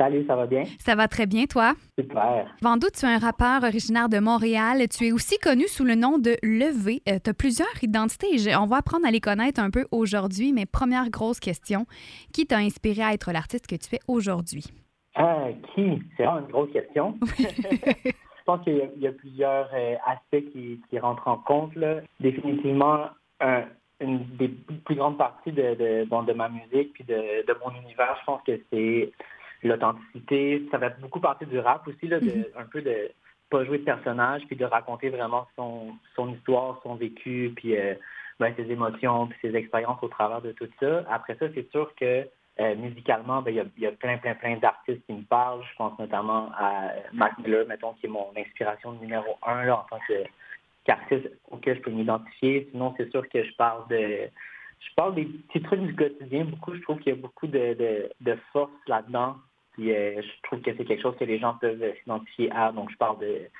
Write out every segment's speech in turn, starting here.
Salut, ça va bien? Ça va très bien, toi? Super. Vandou, tu es un rappeur originaire de Montréal. Tu es aussi connu sous le nom de Levé. Euh, tu as plusieurs identités et on va apprendre à les connaître un peu aujourd'hui. Mais première grosse question, qui t'a inspiré à être l'artiste que tu es aujourd'hui? Euh, qui? C'est vraiment une grosse question. Je pense qu'il y, a plusieurs euh, aspects qui, rentrent en compte. Là. Définitivement, une des plus grandes parties de, de, de ma musique puis de, de, mon univers, je pense que c'est l'authenticité. Ça fait beaucoup partie du rap aussi, là, de, mm-hmm. un peu de pas jouer de personnage puis de raconter vraiment son, son histoire, son vécu, puis euh, ben, ses émotions, puis ses expériences au travers de tout ça. Après ça, c'est sûr que euh, musicalement, ben, il y, a, plein, plein, plein d'artistes qui me parlent. Je pense notamment à Mac Miller, mettons, qui est mon inspiration numéro un là, en tant qu'artiste auquel je peux m'identifier. Sinon, c'est sûr que je parle de je parle des petits trucs du quotidien. Beaucoup, je trouve qu'il y a beaucoup de, de, force là-dedans. Puis euh, je trouve que c'est quelque chose que les gens peuvent s'identifier à. Donc, je parle de,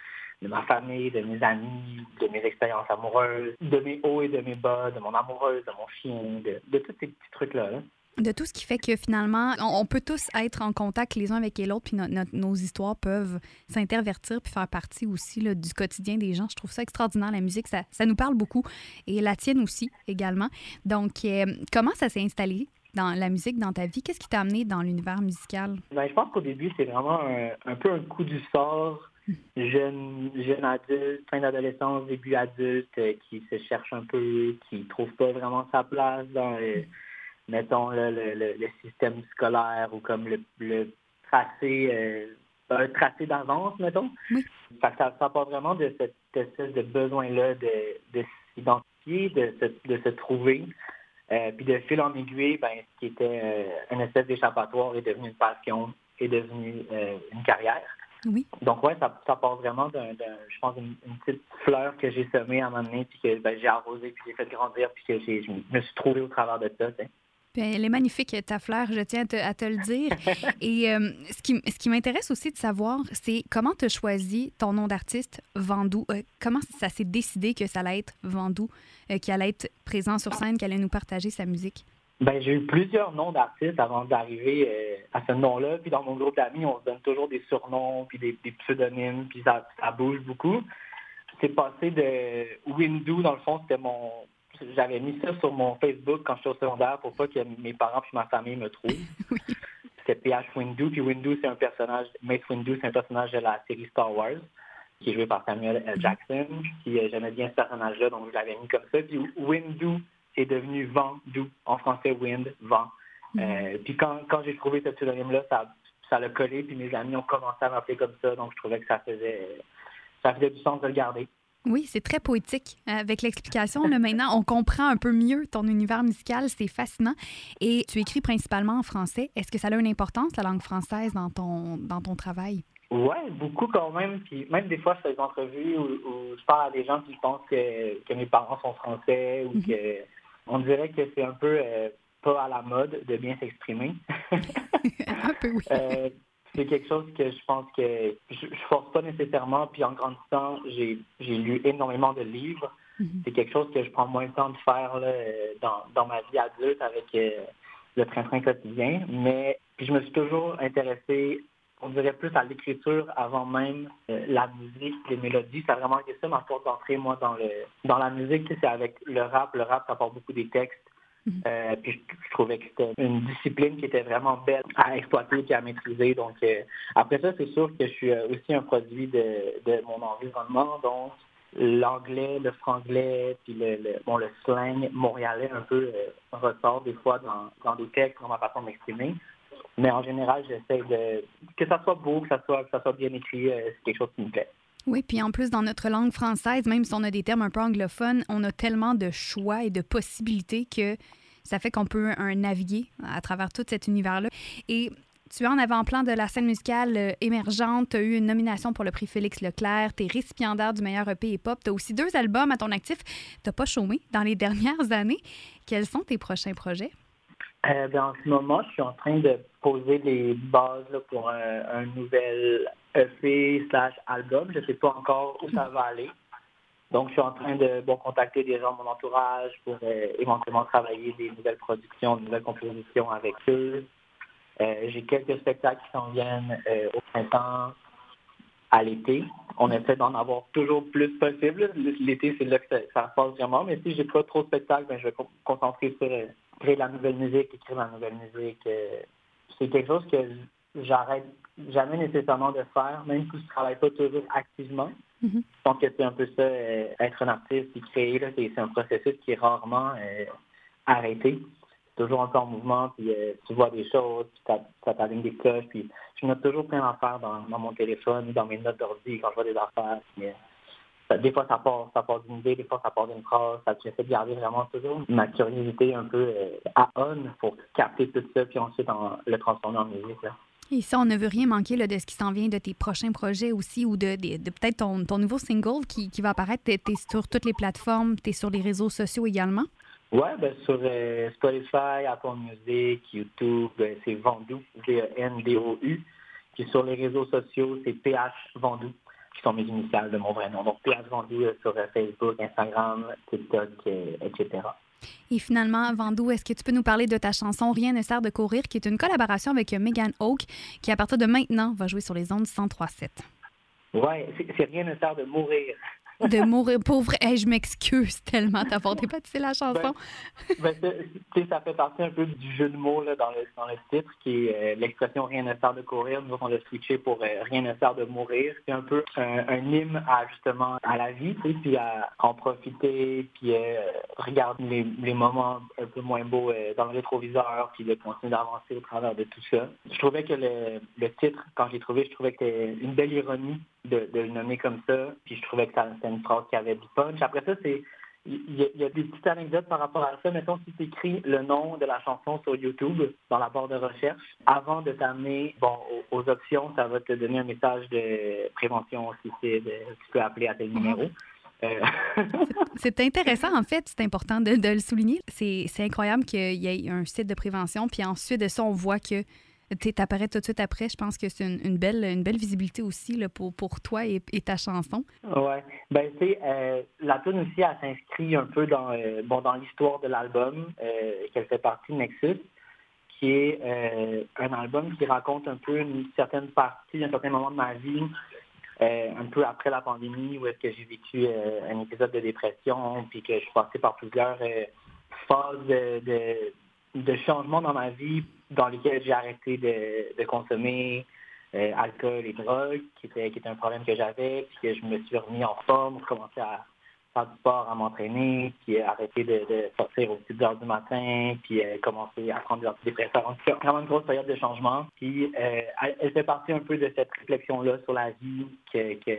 ma famille, de mes amis, de mes expériences amoureuses, de mes hauts et de mes bas, de mon amoureuse, de mon chien, de, de tous ces petits trucs-là. là de tout ce qui fait que finalement, on, peut tous être en contact les uns avec les autres, puis nos histoires peuvent s'intervertir puis faire partie aussi du quotidien des gens. Je trouve ça extraordinaire, la musique, ça, ça nous parle beaucoup, et la tienne aussi également. Donc, euh, comment ça s'est installé? Dans la musique dans ta vie? Qu'est-ce qui t'a amené dans l'univers musical? Ben, je pense qu'au début, c'est vraiment un, peu un coup du sort. Jeune, jeune adulte, fin d'adolescence, début adulte, euh, qui se cherche un peu, qui ne trouve pas vraiment sa place dans mettons, le, le, système scolaire ou comme le, le tracé, euh, un tracé d'avance, mettons. Ça, ça, part vraiment de cette espèce de besoin-là de, de s'identifier, de, de, se trouver. Euh, puis de fil en aiguille, ben, ce qui était euh, une espèce d'échappatoire est devenu une passion, est devenu une carrière. Oui. Donc, ouais, ça, ça part vraiment d'un, je pense, une, petite fleur que j'ai semée à un moment donné, puis que ben, j'ai arrosé, puis j'ai fait grandir, puis que je me suis trouvé au travers de ça. Elle est magnifique, ta fleur, je tiens à te, le dire. Et euh, ce qui, ce qui m'intéresse aussi de savoir, c'est comment tu as choisi ton nom d'artiste, Vandou. Euh, comment ça s'est décidé que ça allait être Vandou, euh, qui allait être présent sur scène, qui allait nous partager sa musique? Ben, j'ai eu plusieurs noms d'artistes avant d'arriver euh, à ce nom-là. Puis dans mon groupe d'amis, on se donne toujours des surnoms, puis des, pseudonymes, puis ça, bouge beaucoup. C'est passé de Windou, dans le fond, c'était mon. J'avais mis ça sur mon Facebook quand j'étais au secondaire pour pas que mes parents puis ma famille me trouvent. C'était PH Windu, puis Windu, c'est un personnage, Mace Windu, c'est un personnage de la série Star Wars, qui est joué par Samuel L. Jackson. Puis euh, j'aimais bien ce personnage-là, donc je l'avais mis comme ça. Puis Windu, est devenu vent doux, en français wind, vent. Mm. Euh, puis quand, quand j'ai trouvé ce pseudonyme-là, ça, ça l'a collé, puis mes amis ont commencé à m'appeler comme ça, donc je trouvais que ça faisait, ça faisait du sens de le garder. Oui, c'est très poétique. Avec l'explication, là, maintenant, on comprend un peu mieux ton univers musical. C'est fascinant. Et tu écris principalement en français. Est-ce que ça a une importance, la langue française, dans ton, dans ton travail? Oui, beaucoup quand même. Puis même des fois, je fais des entrevues où, je parle à des gens qui pensent que, que mes parents sont français ou mhm. que on dirait que c'est un peu euh, pas à la mode de bien s'exprimer. un peu, oui. Euh, c'est quelque chose que je pense que je, ne force pas nécessairement. Puis en grandissant, j'ai, j'ai lu énormément de livres. Mm-hmm. C'est quelque chose que je prends moins de temps de faire là, dans, dans ma vie adulte avec euh, le train-train quotidien. Mais puis je me suis toujours intéressé on dirait plus à l'écriture avant même la musique, les mélodies. Ça a vraiment été ça ma porte d'entrée, moi, dans le dans la musique. C'est avec le rap. Le rap, ça porte beaucoup des textes. Mhm. Euh, puis je, trouvais que c'était une discipline qui était vraiment belle à exploiter et à maîtriser. Donc euh, après ça, c'est sûr que je suis euh, aussi un produit de, mon environnement. Donc l'anglais, le franglais, puis le, bon le slang montréalais un peu ressort des fois dans, dans des textes, dans ma façon de m'exprimer. Mais en général, j'essaie de que ça soit beau, que ça soit, ça soit bien écrit, c'est quelque chose qui me plaît. Oui, puis en plus, dans notre langue française, même si on a des termes un peu anglophones, on a tellement de choix et de possibilités que ça fait qu'on peut un naviguer à travers tout cet univers-là. Et tu es en avant-plan de la scène musicale euh, émergente. Tu as eu une nomination pour le prix Félix Leclerc. Tu es récipiendaire du meilleur EP hip-hop. Tu as aussi deux albums à ton actif. Tu pas chômé dans les dernières années. Quels sont tes prochains projets? Euh, ben, en ce moment, je suis en train de poser les bases pour un, nouvel EP slash album. Je ne sais pas encore où ça va aller. Donc, je suis en train de bon, contacter des gens de mon entourage pour euh, éventuellement travailler des nouvelles productions, des nouvelles compositions avec eux. Euh, j'ai quelques spectacles qui s'en viennent au printemps, à l'été. On essaie d'en avoir toujours plus possible. L'été, c'est là que ça, se passe vraiment. Mais si j'ai pas trop de spectacles, ben, je vais me concentrer sur créer la nouvelle musique, écrire la nouvelle musique. Euh, c'est quelque chose que j'arrête jamais nécessairement de faire, même si je ne travaille pas toujours activement. Je pense que c'est un peu ça, euh, être un artiste et créer, c'est un processus qui est rarement euh, arrêté. C'est toujours encore en mouvement, puis tu vois des choses, puis ça t'aligne des cloches, puis je note toujours plein d'affaires dans, dans, mon téléphone, dans mes notes d'ordi quand je vois des affaires des fois, ça part, ça part d'une idée, des fois, ça part d'une phrase. Ça, j'essaie de garder vraiment toujours ma curiosité un peu euh, à on pour capter tout ça, puis ensuite le transformer en musique. Et ça, on ne veut rien manquer de ce qui s'en vient de tes prochains projets aussi ou de, peut-être ton, ton, nouveau single qui, va apparaître. Tu es, sur toutes les plateformes, tu es sur les réseaux sociaux également? Oui, ben, sur euh, Spotify, Apple Music, YouTube, ben, c'est Vendu, V-E-N-D-O-U. Puis sur les réseaux sociaux, c'est PH Vendu qui sont mes initiales de mon vrai nom. Donc, Pierre Vendou euh, sur euh, Facebook, Instagram, TikTok, etc. Et finalement, Vandou, est-ce que tu peux nous parler de ta chanson Rien ne sert de courir, qui est une collaboration avec Megan Oak, qui à partir de maintenant va jouer sur les ondes 103.7? Oui, c'est Rien ne sert de mourir de mourir pauvre. Hey, je m'excuse tellement d'avoir dépatissé la chanson. Ben, ben, ça fait partie un peu du jeu de mots là, dans, le, dans le titre, qui est euh, l'expression rien ne sert de courir. Nous, on l'a switché pour euh, rien ne sert de mourir. C'est un peu un, hymne à justement à la vie, puis à en profiter, puis euh, regarder les, moments un peu moins beaux dans le rétroviseur, puis de continuer d'avancer au travers de tout ça. Je trouvais que le, le titre, quand j'ai trouvé, je trouvais que c'était une belle ironie de, le nommer comme ça. Puis je trouvais que c'était une phrase qui avait du punch. Après ça, c'est il y, a, des petites anecdotes par rapport à ça. Mettons, si tu écris le nom de la chanson sur YouTube, dans la barre de recherche, avant de t'amener bon, aux, options, ça va te donner un message de prévention au suicide. Tu peux appeler à tel numéro. Euh, c'est intéressant, en fait, c'est important de, de le souligner. C'est incroyable qu'il y ait un site de prévention, puis ensuite de ça, on voit que tu apparais tout de suite après. Je pense que c'est une, belle, une belle visibilité aussi pour, toi et, ta chanson. Oui. Ben, tu euh, la tune aussi, elle s'inscrit un peu dans, euh, bon, dans l'histoire de l'album, euh, qu'elle fait partie de Nexus, qui est un album qui raconte un peu une certaine partie, un certain moment de ma vie, un peu après la pandémie, où est-ce que j'ai vécu un épisode de dépression, puis que je suis passé par plusieurs phases de changement dans ma vie dans lesquels j'ai arrêté de, consommer euh, alcool et drogue, qui était, qui était un problème que j'avais, puis que je me suis remis en forme, commencé à faire du sport, à m'entraîner, puis arrêter de, sortir aux petites heures du matin, puis euh, commencer à prendre des antidépresseurs. Donc, c'est vraiment une grosse période de changement. Puis, euh, elle, fait partie un peu de cette réflexion-là sur la vie que, que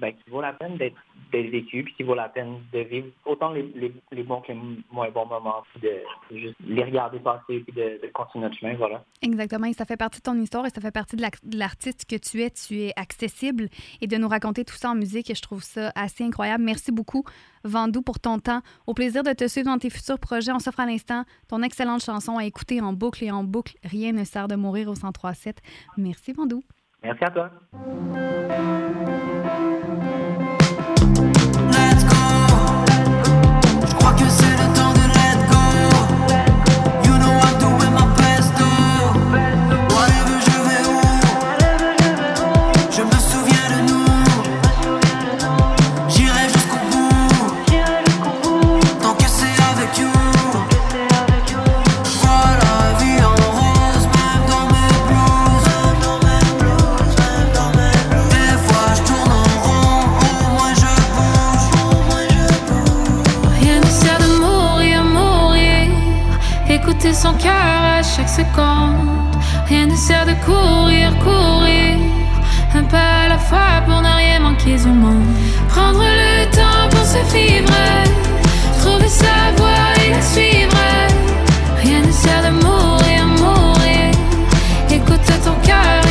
ben, qui vaut la peine d'être vécu, puis qui vaut la peine de vivre autant les, les, bons que les moins bons moments, puis de juste les regarder passer, puis de, continuer notre chemin, voilà. Exactement, et ça fait partie de ton histoire et ça fait partie de l'artiste que tu es. Tu es accessible et de nous raconter tout ça en musique, et je trouve ça assez incroyable. Merci beaucoup, Vandou, pour ton temps. Au plaisir de te suivre dans tes futurs projets. On s'offre à l'instant ton excellente chanson à écouter en boucle et en boucle. Rien ne sert de mourir au 103.7. Merci, Vandou. Merci à toi. Courir, courir. Un pas à la fois pour ne rien manquer au monde. Prendre le temps pour se vivre. Trouver sa voie et la suivre. Rien ne sert de mourir, mourir. Écoute ton le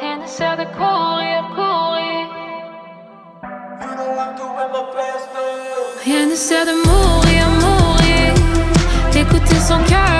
Rien ne sert de courir, courir. Rien ne sert de mourir, mourir. D'écouter son cœur